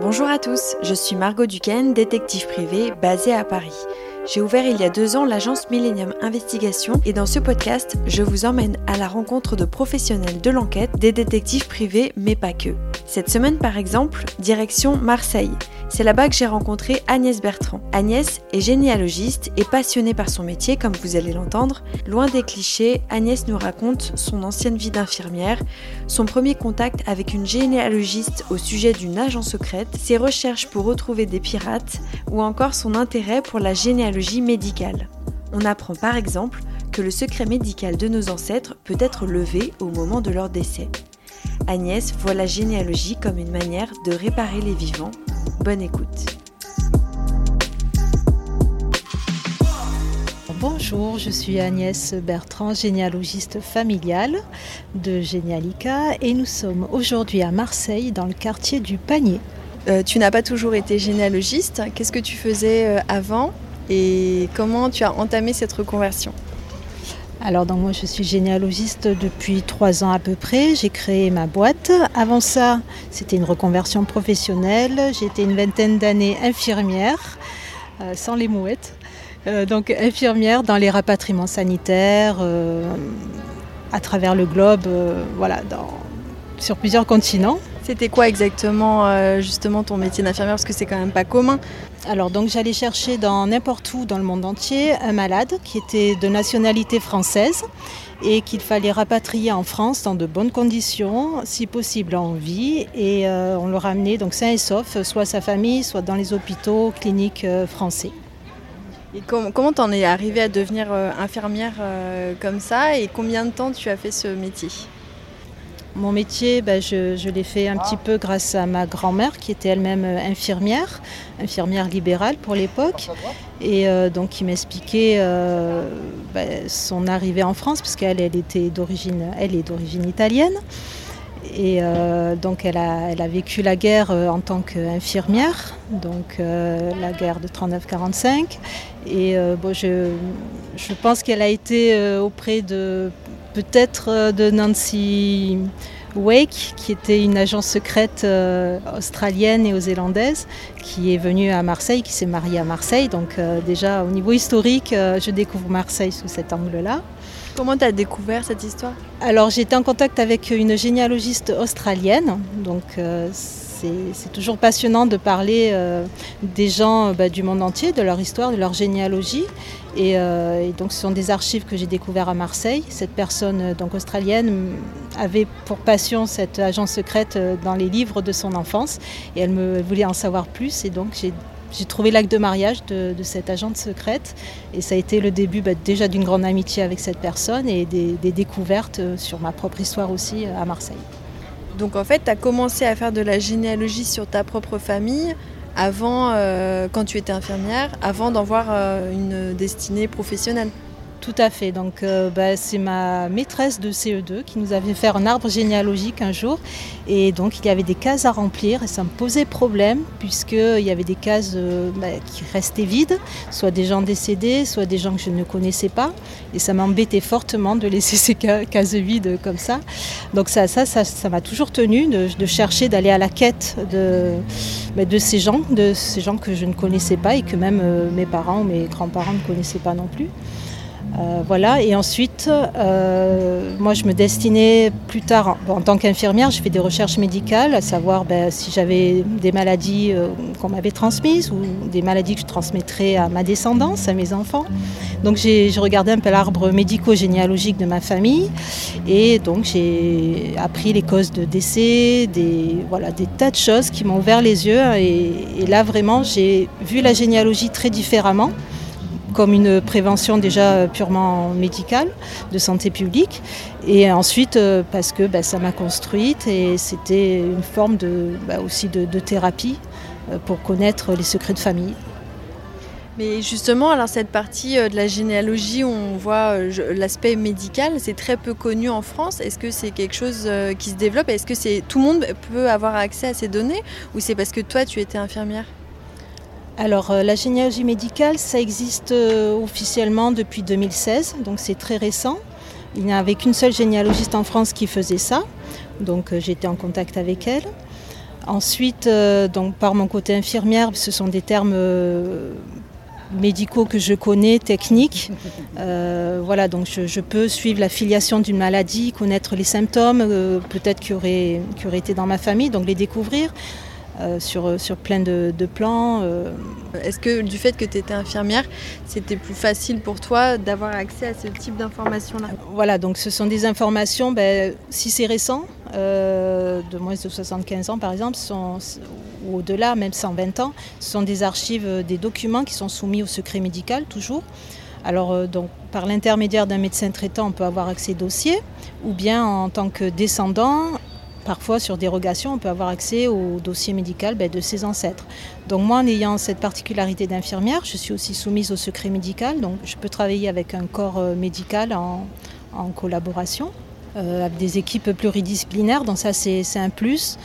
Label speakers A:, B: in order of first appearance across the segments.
A: Bonjour à tous, je suis Margot Duquesne, détective privée basée à Paris. J'ai ouvert il y a deux ans l'agence Millennium Investigation et dans ce podcast, je vous emmène à la rencontre de professionnels de l'enquête, des détectives privés, mais pas que. Cette semaine par exemple, direction Marseille. C'est là-bas que j'ai rencontré Agnès Bertrand. Agnès est généalogiste et passionnée par son métier, comme vous allez l'entendre. Loin des clichés, Agnès nous raconte son ancienne vie d'infirmière, son premier contact avec une généalogiste au sujet d'une agence secrète, ses recherches pour retrouver des pirates ou encore son intérêt pour la généalogie médicale. On apprend par exemple que le secret médical de nos ancêtres peut être levé au moment de leur décès. Agnès voit la généalogie comme une manière de réparer les vivants. Bonne écoute.
B: Bonjour, je suis Agnès Bertrand, généalogiste familiale de Génialica et nous sommes aujourd'hui à Marseille dans le quartier du Panier.
A: Euh, tu n'as pas toujours été généalogiste, qu'est-ce que tu faisais euh, avant et comment tu as entamé cette reconversion?
B: Alors donc moi je suis généalogiste depuis trois ans à peu près. J'ai créé ma boîte. Avant ça, c'était une reconversion professionnelle. J'étais une vingtaine d'années infirmière, euh, sans les mouettes. Euh, donc infirmière dans les rapatriements sanitaires euh, à travers le globe, voilà, sur plusieurs continents.
A: C'était quoi exactement euh, justement ton métier d'infirmière? Parce que c'est quand même pas commun.
B: Alors donc j'allais chercher dans n'importe où dans le monde entier un malade qui était de nationalité française et qu'il fallait rapatrier en France dans de bonnes conditions, si possible en vie, et euh, on le ramenait donc sain et sauf, soit sa famille, soit dans les hôpitaux, cliniques euh, français.
A: Et comment t'en es arrivée à devenir infirmière comme ça et combien de temps tu as fait ce métier?
B: Mon métier, ben, je, l'ai fait un petit peu grâce à ma grand-mère qui était elle-même euh, infirmière, infirmière libérale pour l'époque, et euh, donc qui m'expliquait euh, ben, son arrivée en France, puisqu'elle elle était d'origine, elle est d'origine italienne. Et donc elle a, vécu la guerre en tant qu'infirmière, donc la guerre de 39-45. Et bon, je, je pense qu'elle a été auprès de peut-être de Nancy Wake, qui était une agence secrète euh, australienne et néo-zélandaise, qui est venue à Marseille, qui s'est mariée à Marseille. Donc euh, déjà au niveau historique, je découvre Marseille sous cet angle-là.
A: Comment tu as découvert cette histoire?
B: Alors j'étais en contact avec une généalogiste australienne, donc c'est toujours passionnant de parler euh, des gens bah, du monde entier, de leur histoire, de leur généalogie. Euh, et, donc ce sont des archives que j'ai découvertes à Marseille. Cette personne euh, donc australienne avait pour passion cette agence secrète dans les livres de son enfance et elle me voulait en savoir plus. Et donc j'ai trouvé l'acte de mariage de, cette agente secrète et ça a été le début bah, déjà d'une grande amitié avec cette personne et des découvertes sur ma propre histoire aussi à Marseille.
A: Donc en fait, tu as commencé à faire de la généalogie sur ta propre famille avant, euh, quand tu étais infirmière, avant d'en voir euh, une destinée professionnelle.
B: Tout à fait. Donc, euh, bah, c'est ma maîtresse de CE2 qui nous avait fait un arbre généalogique un jour. Et donc, il y avait des cases à remplir et ça me posait problème puisqu'il y avait des cases euh, bah, qui restaient vides, soit des gens décédés, soit des gens que je ne connaissais pas. Et ça m'embêtait fortement de laisser ces cases vides comme ça. Donc, ça, ça, ça, m'a toujours tenu de, chercher, d'aller à la quête de, bah, de ces gens, de ces gens que je ne connaissais pas et que même euh, mes parents ou mes grands-parents ne connaissaient pas non plus. Euh, voilà, et ensuite, euh, moi je me destinais plus tard, en, tant qu'infirmière, j'ai fait des recherches médicales, à savoir ben, si j'avais des maladies euh, qu'on m'avait transmises ou des maladies que je transmettrais à ma descendance, à mes enfants. Donc j'ai regardé un peu l'arbre médico-généalogique de ma famille et donc j'ai appris les causes de décès, des, voilà, des tas de choses qui m'ont ouvert les yeux et là vraiment j'ai vu la généalogie très différemment comme une prévention déjà purement médicale, de santé publique. Et ensuite, euh, parce que bah, ça m'a construite et c'était une forme de, bah, aussi de, thérapie euh, pour connaître les secrets de famille.
A: Mais justement, alors cette partie euh, de la généalogie où on voit l'aspect médical, c'est très peu connu en France. Est-ce que c'est quelque chose qui se développe? Est-ce que c'est tout le monde peut avoir accès à ces données? Ou c'est parce que toi tu étais infirmière?
B: Alors euh, la généalogie médicale, ça existe euh, officiellement depuis 2016, donc c'est très récent. Il n'y avait qu'une seule généalogiste en France qui faisait ça, donc euh, j'étais en contact avec elle. Ensuite, donc par mon côté infirmière, ce sont des termes médicaux que je connais, techniques. voilà, donc je, peux suivre la filiation d'une maladie, connaître les symptômes, peut-être qui auraient, qui auraient été dans ma famille, donc les découvrir. Euh, sur, sur plein de, plans.
A: Euh. Est-ce que du fait que tu étais infirmière, c'était plus facile pour toi d'avoir accès à ce type d'informations-là?
B: Voilà, donc ce sont des informations, ben, si c'est récent, euh, de moins de 75 ans par exemple, sont, ou au-delà, même 120 ans, ce sont des archives, des documents qui sont soumis au secret médical toujours. Alors, donc, par l'intermédiaire d'un médecin traitant, on peut avoir accès au dossier, ou bien en tant que descendant, Parfois, sur dérogation, on peut avoir accès au dossier médical ben, de ses ancêtres. Donc moi, en ayant cette particularité d'infirmière, je suis aussi soumise au secret médical. Donc je peux travailler avec un corps euh, médical en, collaboration, euh, avec des équipes pluridisciplinaires. Donc ça, c'est un plus.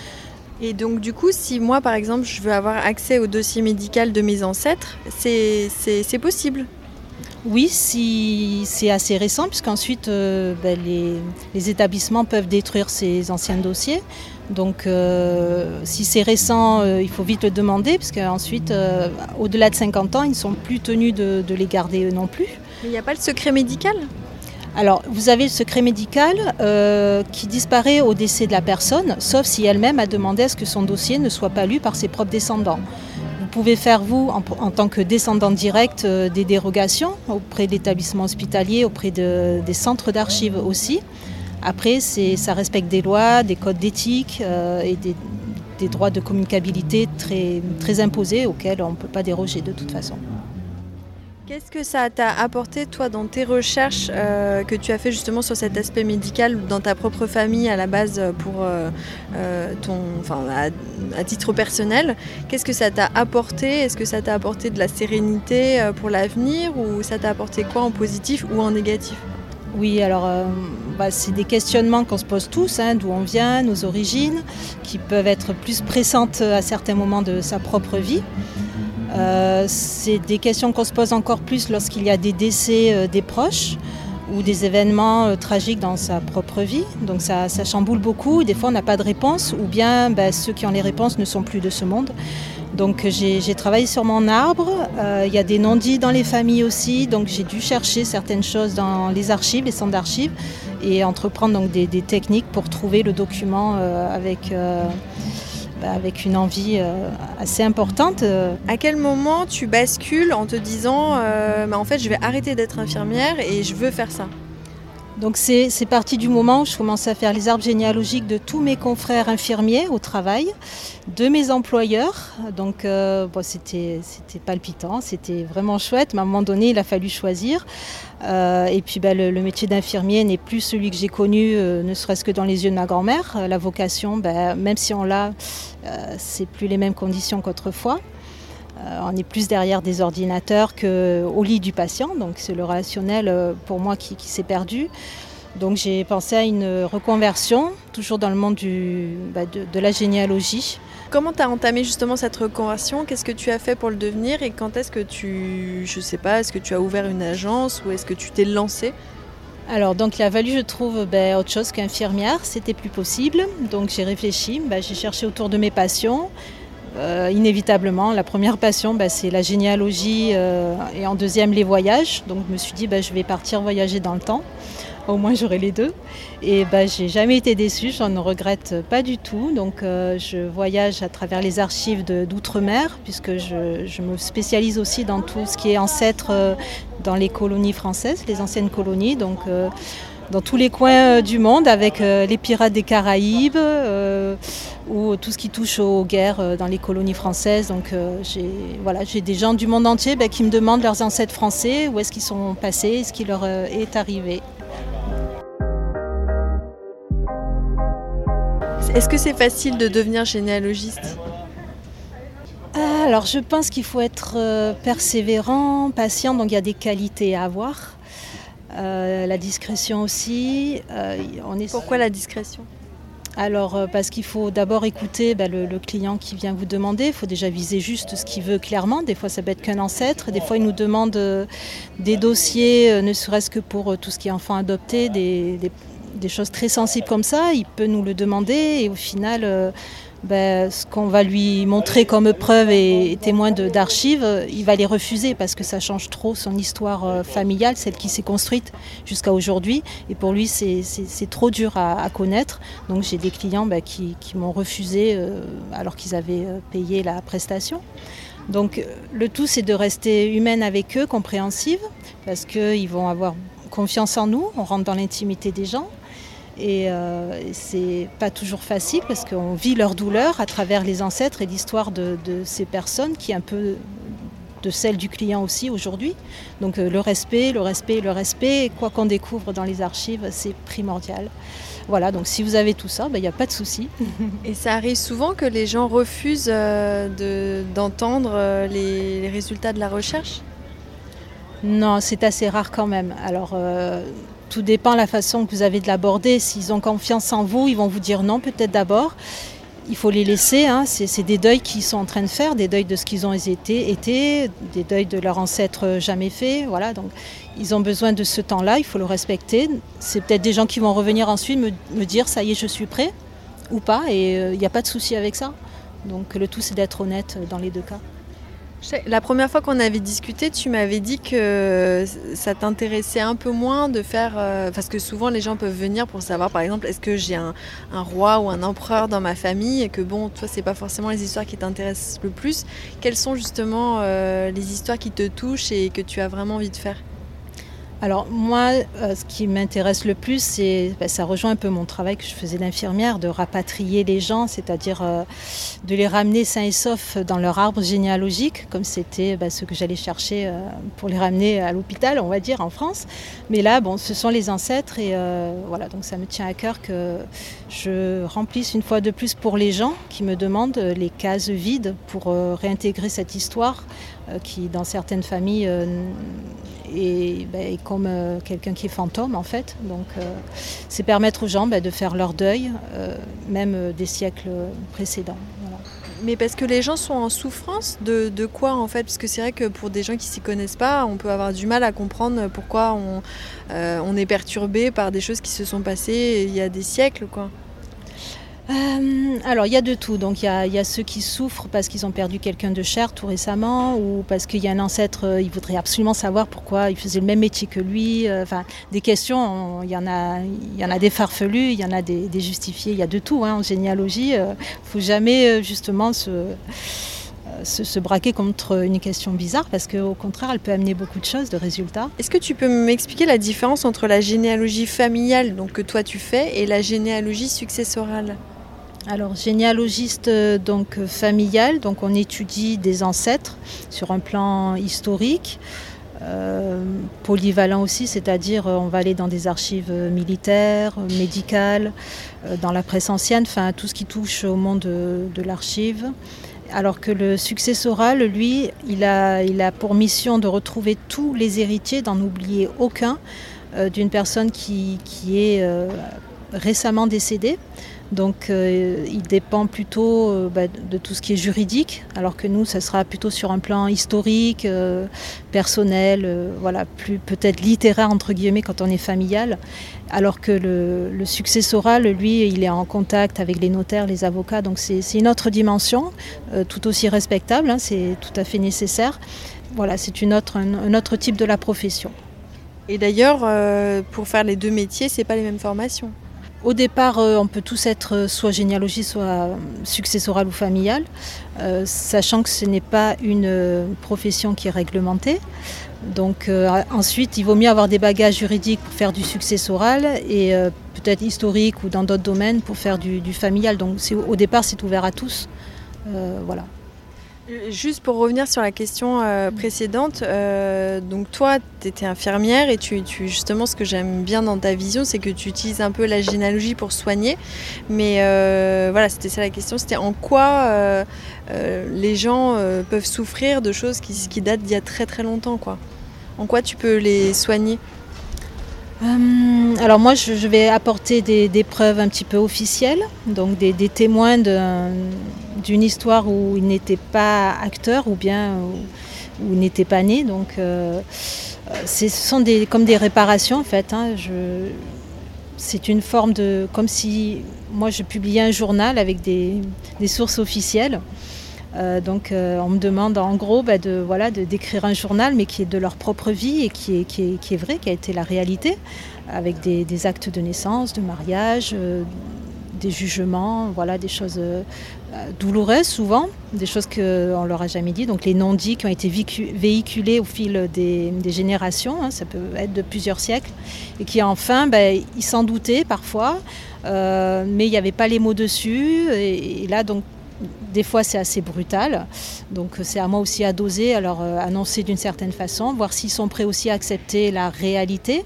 A: Et donc du coup, si moi, par exemple, je veux avoir accès au dossier médical de mes ancêtres, c'est possible
B: oui, si c'est assez récent, puisqu'ensuite euh, ben, les, établissements peuvent détruire ces anciens dossiers. Donc euh, si c'est récent, euh, il faut vite le demander, parce qu'ensuite, au-delà de 50 ans, ils ne sont plus tenus de, les garder eux non plus.
A: Mais il n'y a pas le secret médical?
B: Alors, vous avez le secret médical qui disparaît au décès de la personne, sauf si elle-même a demandé à ce que son dossier ne soit pas lu par ses propres descendants pouvez faire, vous, en, tant que descendant direct, euh, des dérogations auprès de l'établissement hospitalier, auprès des centres d'archives aussi. Après, ça respecte des lois, des codes d'éthique euh, et des, droits de communicabilité très imposés auxquels on ne peut pas déroger de toute façon.
A: Qu'est-ce que ça t'a apporté, toi, dans tes recherches euh, que tu as fait justement sur cet aspect médical dans ta propre famille à la base pour euh, euh, ton, enfin, à, titre personnel? Qu'est-ce que ça t'a apporté? Est-ce que ça t'a apporté de la sérénité pour l'avenir? Ou ça t'a apporté quoi en positif ou en négatif?
B: Oui, alors bah, c'est des questionnements qu'on se pose tous, hein, d'où on vient, nos origines, qui peuvent être plus pressantes à certains moments de sa propre vie. Euh, c'est des questions qu'on se pose encore plus lorsqu'il y a des décès euh, des proches ou des événements euh, tragiques dans sa propre vie. Donc ça, chamboule beaucoup. Des fois, on n'a pas de réponse ou bien ben, ceux qui ont les réponses ne sont plus de ce monde. Donc j'ai travaillé sur mon arbre. Il y a des non-dits dans les familles aussi. Donc j'ai dû chercher certaines choses dans les archives, les centres d'archives, et entreprendre donc des, techniques pour trouver le document avec avec une envie euh, assez importante. Euh.
A: À quel moment tu bascules en te disant euh, bah, en fait je vais arrêter d'être infirmière et je veux faire ça?
B: Donc c'est parti du moment où je commençais à faire les arbres généalogiques de tous mes confrères infirmiers au travail, de mes employeurs. Donc euh, c'était palpitant, c'était vraiment chouette. Mais à un moment donné, il a fallu choisir. Euh, et puis ben, le, métier d'infirmier n'est plus celui que j'ai connu, euh, ne serait-ce que dans les yeux de ma grand-mère. La vocation, ben, même si on l'a, c'est plus les mêmes conditions qu'autrefois. Euh, on est plus derrière des ordinateurs qu'au lit du patient, donc c'est le relationnel euh, pour moi qui, s'est perdu. Donc j'ai pensé à une reconversion, toujours dans le monde bah, de, la généalogie.
A: Comment tu as entamé justement cette reconversion? Qu'est-ce que tu as fait pour le devenir? Et quand est-ce que tu, je sais pas, est-ce que tu as ouvert une agence ou est-ce que tu t'es lancé?
B: Alors donc il a fallu je trouve ben, autre chose qu'infirmière, c'était plus possible. Donc j'ai réfléchi, ben, j'ai cherché autour de mes passions. Euh, inévitablement, la première passion, bah, c'est la généalogie euh, et en deuxième, les voyages. Donc je me suis dit, je vais partir voyager dans le temps. Au moins, j'aurai les deux. Et bah, j'ai jamais été déçue, j'en regrette pas du tout. Donc euh, je voyage à travers les archives d'outre-mer, puisque je, me spécialise aussi dans tout ce qui est ancêtre dans les colonies françaises, les anciennes colonies. Donc dans tous les coins du monde avec les pirates des Caraïbes ou tout ce qui touche aux guerres euh, dans les colonies françaises. Donc euh, j'ai des gens du monde entier ben, qui me demandent leurs ancêtres français, où est-ce qu'ils sont passés, ce qui leur euh, est arrivé.
A: Est-ce que c'est facile de devenir généalogiste
B: alors je pense qu'il faut être persévérant, patient, donc il y a des qualités à avoir. la discrétion aussi.
A: on est... Pourquoi la discrétion?
B: Alors, euh, parce qu'il faut d'abord écouter bah, le, client qui vient vous demander. Il faut déjà viser juste ce qu'il veut clairement. Des fois, ça peut être qu'un ancêtre. Des fois, il nous demande euh, des dossiers, euh, ne serait-ce que pour tout ce qui est enfant adopté, des, des choses très sensibles comme ça, il peut nous le demander et au final, ben, ce qu'on va lui montrer comme preuve et, témoin d'archives, il va les refuser parce que ça change trop son histoire euh, familiale, celle qui s'est construite jusqu'à aujourd'hui. Et pour lui, c'est trop dur à, connaître. Donc j'ai des clients ben, qui, m'ont refusé euh, alors qu'ils avaient euh, payé la prestation. Donc le tout, c'est de rester humaine avec eux, compréhensive, parce qu'ils vont avoir confiance en nous, on rentre dans l'intimité des gens. Et euh, c'est pas toujours facile parce qu'on vit leur douleur à travers les ancêtres et l'histoire de, ces personnes qui est un peu de celle du client aussi aujourd'hui. Donc euh, le respect, le respect, le respect, quoi qu'on découvre dans les archives, c'est primordial. Voilà, donc si vous avez tout ça, il ben, n'y a pas de souci.
A: Et ça arrive souvent que les gens refusent euh, d'entendre euh, les, résultats de la recherche?
B: Non, c'est assez rare quand même. Alors tout dépend de la façon que vous avez de l'aborder. S'ils ont confiance en vous, ils vont vous dire non peut-être d'abord. Il faut les laisser. Hein. C'est des deuils qu'ils sont en train de faire, des deuils de ce qu'ils ont été, été, des deuils de leurs ancêtres jamais faits. Voilà, donc ils ont besoin de ce temps-là. Il faut le respecter. C'est peut-être des gens qui vont revenir ensuite me, dire ça y est, je suis prêt ou pas, et il euh, n'y a pas de souci avec ça. Donc le tout, c'est d'être honnête dans les deux cas.
A: La première fois qu'on avait discuté, tu m'avais dit que ça t'intéressait un peu moins de faire. Euh, parce que souvent, les gens peuvent venir pour savoir, par exemple, est-ce que j'ai un, roi ou un empereur dans ma famille et que, bon, toi, c'est pas forcément les histoires qui t'intéressent le plus. Quelles sont justement euh, les histoires qui te touchent et que tu as vraiment envie de faire?
B: Alors moi, euh, ce qui m'intéresse le plus, c'est, ben, ça rejoint un peu mon travail que je faisais d'infirmière, de rapatrier les gens, c'est-à-dire euh, de les ramener sains et saufs dans leur arbre généalogique, comme c'était ben, ce que j'allais chercher euh, pour les ramener à l'hôpital, on va dire, en France. Mais là, bon, ce sont les ancêtres et voilà, donc ça me tient à cœur que je remplisse une fois de plus pour les gens qui me demandent les cases vides pour réintégrer cette histoire qui, dans certaines familles, et, ben, comme euh, quelqu'un qui est fantôme en fait. Donc euh, c'est permettre aux gens ben, de faire leur deuil, euh, même des siècles précédents.
A: Mais parce que les gens sont en souffrance de, quoi en fait? Parce que c'est vrai que pour des gens qui s'y connaissent pas, on peut avoir du mal à comprendre pourquoi on, on est perturbé par des choses qui se sont passées il y a des siècles quoi.
B: Euh, alors il y a de tout. Donc il y a, ceux qui souffrent parce qu'ils ont perdu quelqu'un de cher tout récemment ou parce qu'il y a un ancêtre, euh, il voudrait absolument savoir pourquoi il faisait le même métier que lui. Euh, enfin, des questions, il y en a, y en a des farfelus, il y en a des, justifiés, il y a de tout hein, en généalogie. Il ne faut jamais justement se, se, braquer contre une question bizarre parce qu'au contraire, elle peut amener beaucoup de choses, de résultats.
A: Est-ce que tu peux m'expliquer la différence entre la généalogie familiale donc, que toi tu fais et la généalogie successorale?
B: Alors généalogiste euh, donc familial, donc on étudie des ancêtres sur un plan historique, euh, polyvalent aussi, c'est-à-dire euh, on va aller dans des archives militaires, médicales, dans la presse ancienne, enfin tout ce qui touche au monde de, l'archive. Alors que le successoral, lui, il a, pour mission de retrouver tous les héritiers, d'en oublier aucun, d'une personne qui est récemment décédée. Donc euh, il dépend plutôt euh, bah, de tout ce qui est juridique, alors que nous, ça sera plutôt sur un plan historique, euh, personnel, voilà, plus peut-être littéraire entre guillemets quand on est familial. Alors que le, successoral, lui, il est en contact avec les notaires, les avocats, donc c'est une autre dimension, tout aussi respectable, hein, c'est tout à fait nécessaire. Voilà, c'est autre, un, autre type de la profession.
A: Et d'ailleurs, pour faire les deux métiers, c'est pas les mêmes formations.
B: Au départ, euh, on peut tous être euh, soit généalogie, soit successoral ou familial, euh, sachant que ce n'est pas une profession qui est réglementée. Donc ensuite, il vaut mieux avoir des bagages juridiques pour faire du successoral et peut-être historique ou dans d'autres domaines pour faire du, du familial. Donc au départ, c'est ouvert à tous. voilà.
A: Juste pour revenir sur la question euh, précédente, euh, donc toi, tu étais infirmière et tu, justement, ce que j'aime bien dans ta vision, c'est que tu utilises un peu la généalogie pour soigner. Mais euh, voilà, c'était ça la question, c'était en quoi les gens peuvent souffrir de choses qui, qui datent d'il y a très très longtemps, quoi. En quoi tu peux les soigner?
B: Euh, alors moi, je, vais apporter des, preuves un petit peu officielles, donc des, témoins d'une histoire où il n'était pas acteur ou bien où, il n'était pas né. Donc euh, ce sont comme des réparations en fait. Hein. c'est une forme de. comme si moi je publiais un journal avec des, sources officielles. Euh, donc on me demande en gros bah, de voilà d'écrire un journal mais qui est de leur propre vie et qui est, qui est, vrai, qui a été la réalité, avec des, actes de naissance, de mariage, des jugements, voilà, des choses euh, douloureuses souvent, des choses qu'on ne leur a jamais dit. Donc les non-dits qui ont été véhiculés au fil des, générations, hein, ça peut être de plusieurs siècles, et qui enfin, ben, ils s'en doutaient parfois, euh, mais il n'y avait pas les mots dessus. Et, là, donc, des fois, c'est assez brutal. Donc, c'est à moi aussi à doser, leur euh, annoncer d'une certaine façon, voir s'ils sont prêts aussi à accepter la réalité.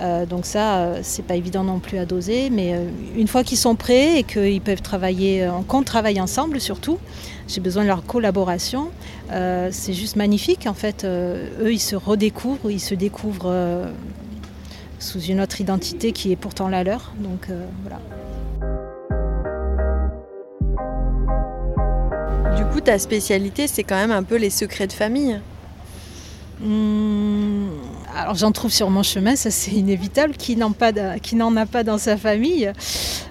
B: Euh, donc ça, euh, c'est pas évident non plus à doser, mais euh, une fois qu'ils sont prêts et qu'ils peuvent travailler, qu'on travaille ensemble surtout, j'ai besoin de leur collaboration. c'est juste magnifique en fait. eux, ils se redécouvrent, ils se découvrent sous une autre identité qui est pourtant la leur. Donc voilà.
A: Ta spécialité, c'est quand même un peu les secrets de famille.
B: Mmh, alors j'en trouve sur mon chemin, ça c'est inévitable, qui n'en, a pas dans sa famille.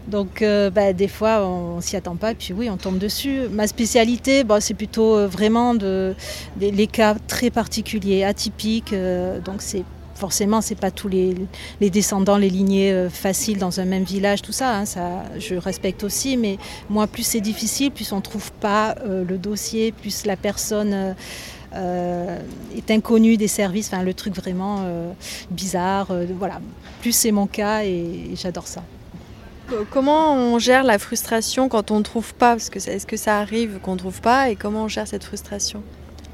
B: Donc euh, bah, des fois on s'y attend pas, puis oui on tombe dessus. Ma spécialité, bah, c'est plutôt euh, vraiment de, les cas très particuliers, atypiques. Euh, donc c'est forcément c'est pas tous les, descendants, les lignées faciles dans un même village, tout ça, hein, ça je respecte aussi, mais moi plus c'est difficile, plus on trouve pas le dossier, plus la personne euh, est inconnu des services, enfin le truc vraiment euh, bizarre. Euh, voilà, plus c'est mon cas et, j'adore ça.
A: Comment on gère la frustration quand on ne trouve pas? Parce que est-ce que ça arrive qu'on ne trouve pas? Et comment on gère cette frustration?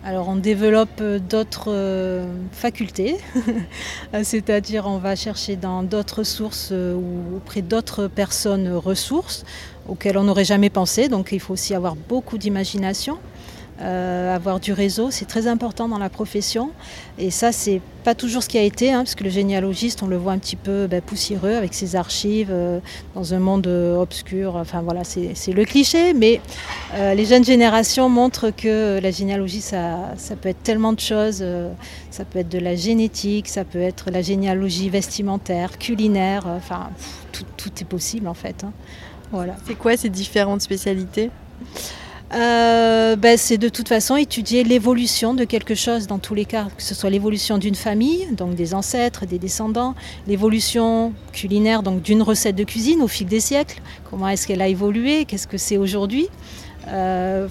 B: Alors on développe d'autres facultés, c'est-à-dire on va chercher dans d'autres sources ou auprès d'autres personnes ressources auxquelles on n'aurait jamais pensé, donc il faut aussi avoir beaucoup d'imagination. Euh, avoir du réseau, c'est très important dans la profession. Et ça, c'est pas toujours ce qui a été, hein, parce que le généalogiste, on le voit un petit peu ben, poussiéreux avec ses archives euh, dans un monde obscur. Enfin voilà, c'est le cliché, mais euh, les jeunes générations montrent que la généalogie, ça, ça peut être tellement de choses. ça peut être de la génétique, ça peut être la généalogie vestimentaire, culinaire. Enfin, tout, tout, est possible en fait. Hein.
A: Voilà. C'est quoi ces différentes spécialités?
B: Euh, ben, c'est de toute façon étudier l'évolution de quelque chose dans tous les cas, que ce soit l'évolution d'une famille, donc des ancêtres, des descendants, l'évolution culinaire, donc d'une recette de cuisine au fil des siècles, comment est-ce qu'elle a évolué, qu'est-ce que c'est aujourd'hui? Euh,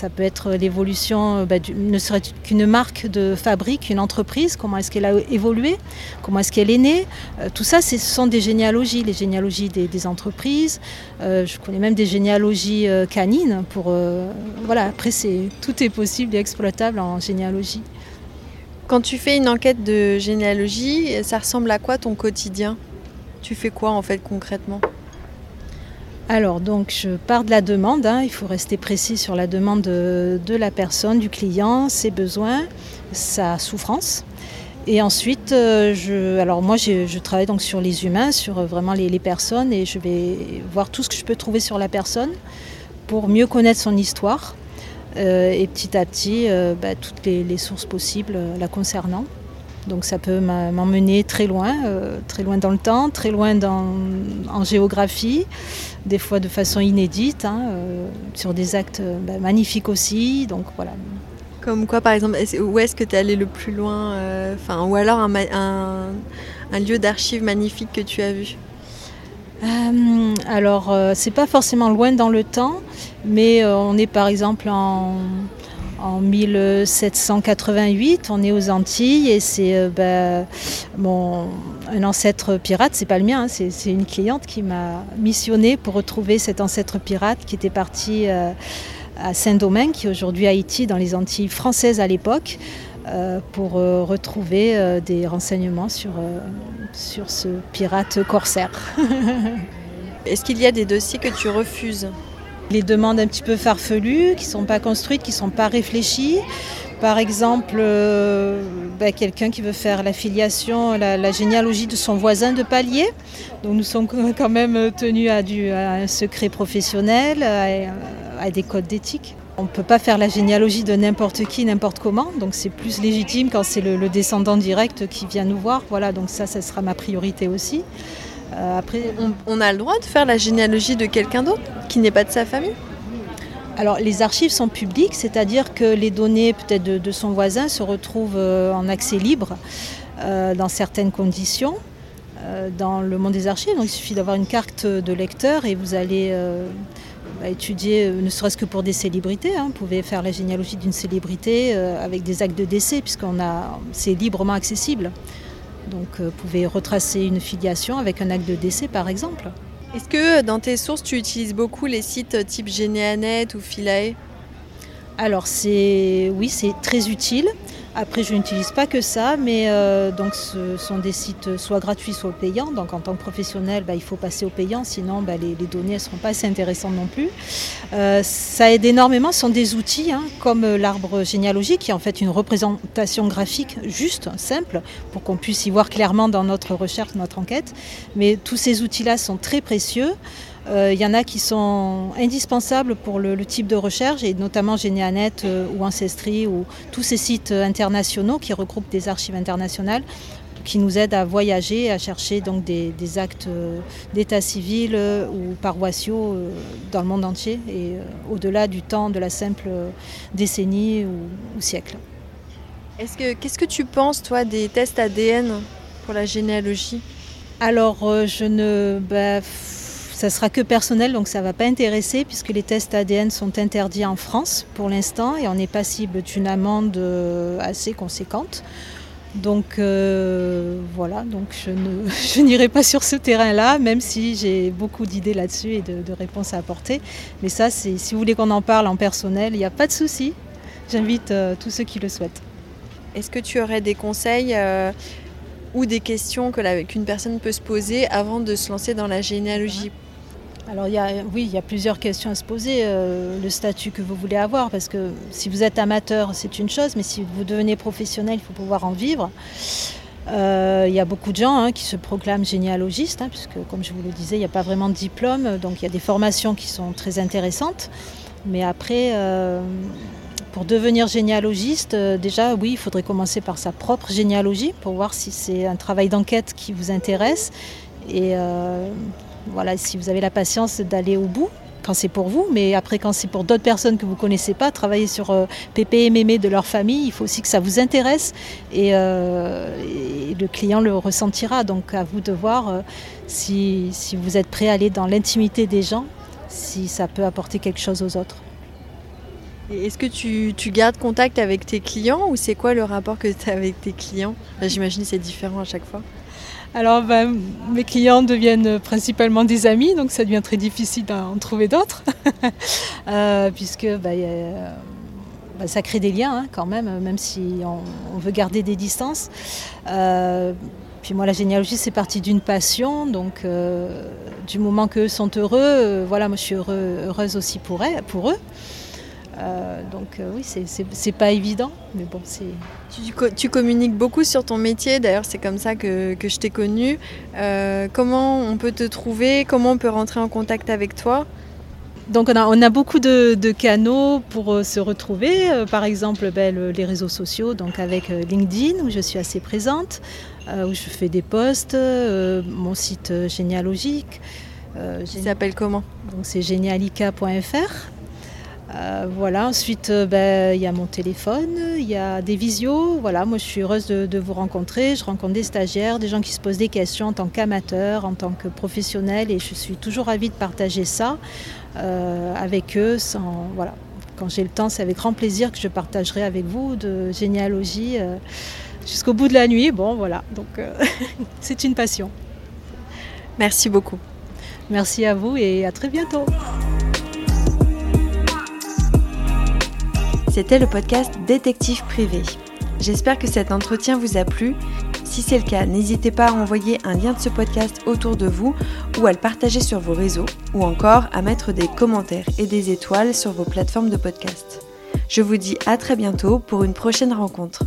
B: ça peut être l'évolution, bah, ne serait qu'une marque de fabrique, une entreprise, comment est-ce qu'elle a évolué, comment est-ce qu'elle est née. Euh, tout ça, ce sont des généalogies, les généalogies des, entreprises. Euh, je connais même des généalogies euh, canines. Pour, voilà, après, tout est possible et exploitable en généalogie.
A: Quand tu fais une enquête de généalogie, ça ressemble à quoi ton quotidien? Tu fais quoi en fait concrètement?
B: Alors, donc, je pars de la demande. Hein. il faut rester précis sur la demande de, la personne, du client, ses besoins, sa souffrance. Et ensuite, euh, moi, je, travaille donc sur les humains, sur vraiment les, personnes, et je vais voir tout ce que je peux trouver sur la personne pour mieux connaître son histoire. Euh, et petit à petit, euh, bah, toutes les, sources possibles la concernant. Donc ça peut m'emmener très loin, très loin dans le temps, très loin en géographie des fois de façon inédite, hein, euh, sur des actes euh, bah, magnifiques aussi. Donc voilà.
A: Comme quoi, par exemple, où est-ce que tu es allé le plus loin euh, Ou alors un, un, lieu d'archives magnifique que tu as vu?
B: Alors, c'est pas forcément loin dans le temps, mais on est par exemple en, en 1788. On est aux Antilles et c'est euh, bah, un ancêtre pirate, c'est pas le mien, hein, c'est une cliente qui m'a missionné pour retrouver cet ancêtre pirate qui était parti euh, à Saint-Domingue, qui est aujourd'hui Haïti, dans les Antilles françaises à l'époque. Euh, pour retrouver des renseignements sur, sur ce pirate corsaire.
A: Est-ce qu'il y a des dossiers que tu refuses?
B: Les demandes un petit peu farfelues, qui ne sont pas construites, qui ne sont pas réfléchies. Par exemple, euh, ben, quelqu'un qui veut faire la filiation, la, généalogie de son voisin de palier. Donc nous sommes quand même tenus à, du, un secret professionnel, à, des codes d'éthique. On ne peut pas faire la généalogie de n'importe qui, n'importe comment. Donc c'est plus légitime quand c'est le, descendant direct qui vient nous voir. Voilà, donc ça, ça sera ma priorité aussi.
A: Après, on, a le droit de faire la généalogie de quelqu'un d'autre qui n'est pas de sa famille?
B: Alors les archives sont publiques, c'est-à-dire que les données peut-être de, son voisin se retrouvent en accès libre dans certaines conditions. Euh, dans le monde des archives. Donc il suffit d'avoir une carte de lecteur et vous allez euh, bah, étudier, euh, ne serait-ce que pour des célébrités. Hein. Vous pouvez faire la généalogie d'une célébrité avec des actes de décès, puisqu'on a, c'est librement accessible. Donc vous pouvez retracer une filiation avec un acte de décès, par exemple.
A: Est-ce que dans tes sources, tu utilises beaucoup les sites type Généanet ou Philae?
B: Alors c'est oui, c'est très utile. Après, je n'utilise pas que ça, mais euh, donc ce sont des sites soit gratuits, soit payants. Donc en tant que professionnel, bah, il faut passer au payant, sinon bah, les, données ne seront pas assez intéressantes non plus. Euh, ça aide énormément, ce sont des outils hein, comme l'arbre généalogique, qui est en fait une représentation graphique juste, simple, pour qu'on puisse y voir clairement dans notre recherche, notre enquête. Mais tous ces outils-là sont très précieux. Il euh, y en a qui sont indispensables pour le, type de recherche, et notamment Généanet euh, ou Ancestry ou tous ces sites internationaux qui regroupent des archives internationales qui nous aident à voyager, à chercher donc des, actes euh, d'état civil ou paroissiaux dans le monde entier et au-delà du temps de la simple décennie ou, siècle.
A: Qu'est-ce que tu penses, toi, des tests ADN pour la généalogie?
B: Alors, je ne. Bah, ça sera que personnel, donc ça ne va pas intéresser puisque les tests ADN sont interdits en France pour l'instant et on est passible d'une amende euh, assez conséquente. Donc euh, voilà, donc je, n'irai pas sur ce terrain-là, même si j'ai beaucoup d'idées là-dessus et de, réponses à apporter. Mais ça, si vous voulez qu'on en parle en personnel, il n'y a pas de souci. J'invite euh, tous ceux qui le souhaitent.
A: Est-ce que tu aurais des conseils ou des questions qu'une personne peut se poser avant de se lancer dans la généalogie?
B: Alors il y a, oui, il y a plusieurs questions à se poser. Euh, le statut que vous voulez avoir, parce que si vous êtes amateur, c'est une chose, mais si vous devenez professionnel, il faut pouvoir en vivre. Euh, il y a beaucoup de gens hein, qui se proclament généalogistes, hein, puisque comme je vous le disais, il n'y a pas vraiment de diplôme, donc il y a des formations qui sont très intéressantes. Mais après, euh, pour devenir généalogiste, déjà, oui, il faudrait commencer par sa propre généalogie pour voir si c'est un travail d'enquête qui vous intéresse. Et voilà, si vous avez la patience d'aller au bout, quand c'est pour vous, mais après quand c'est pour d'autres personnes que vous ne connaissez pas, travailler sur euh, de leur famille, il faut aussi que ça vous intéresse euh, et, le client le ressentira. Donc à vous de voir euh, si, vous êtes prêt à aller dans l'intimité des gens, si ça peut apporter quelque chose aux autres.
A: Est-ce que tu, gardes contact avec tes clients ou c'est quoi le rapport que tu as avec tes clients? J'imagine c'est différent à chaque fois.
B: Alors, ben, mes clients deviennent principalement des amis, donc ça devient très difficile d'en trouver d'autres, euh, puisque ben, ben, ça crée des liens hein, quand même, même si on, veut garder des distances. Euh, puis moi, la généalogie, c'est partie d'une passion, donc euh, du moment qu'eux sont heureux, voilà, moi je suis heureuse aussi pour eux. Euh, donc euh, oui, c'est pas évident, mais bon, c'est...
A: Tu, communiques beaucoup sur ton métier, d'ailleurs c'est comme ça que, je t'ai connu. Euh, comment on peut te trouver? Comment on peut rentrer en contact avec toi?
B: Donc on a, on a, beaucoup de, canaux pour se retrouver, par exemple ben, les réseaux sociaux, donc avec LinkedIn où je suis assez présente, où je fais des posts, mon site généalogique.
A: Qui s'appelle comment?
B: Donc c'est génialica.fr. Euh, voilà, ensuite euh, ben, il y a mon téléphone, il y a des visios. Voilà, moi je suis heureuse de, vous rencontrer. Je rencontre des stagiaires, des gens qui se posent des questions en tant qu'amateur, en tant que professionnel, et je suis toujours ravie de partager ça euh, avec eux. Sans, voilà. Quand j'ai le temps, c'est avec grand plaisir que je partagerai avec vous de généalogie jusqu'au bout de la nuit. Bon, voilà, donc c'est une passion.
A: Merci beaucoup.
B: Merci à vous et à très bientôt.
A: C'était le podcast Détective privé. J'espère que cet entretien vous a plu. Si c'est le cas, n'hésitez pas à envoyer un lien de ce podcast autour de vous ou à le partager sur vos réseaux ou encore à mettre des commentaires et des étoiles sur vos plateformes de podcast. Je vous dis à très bientôt pour une prochaine rencontre.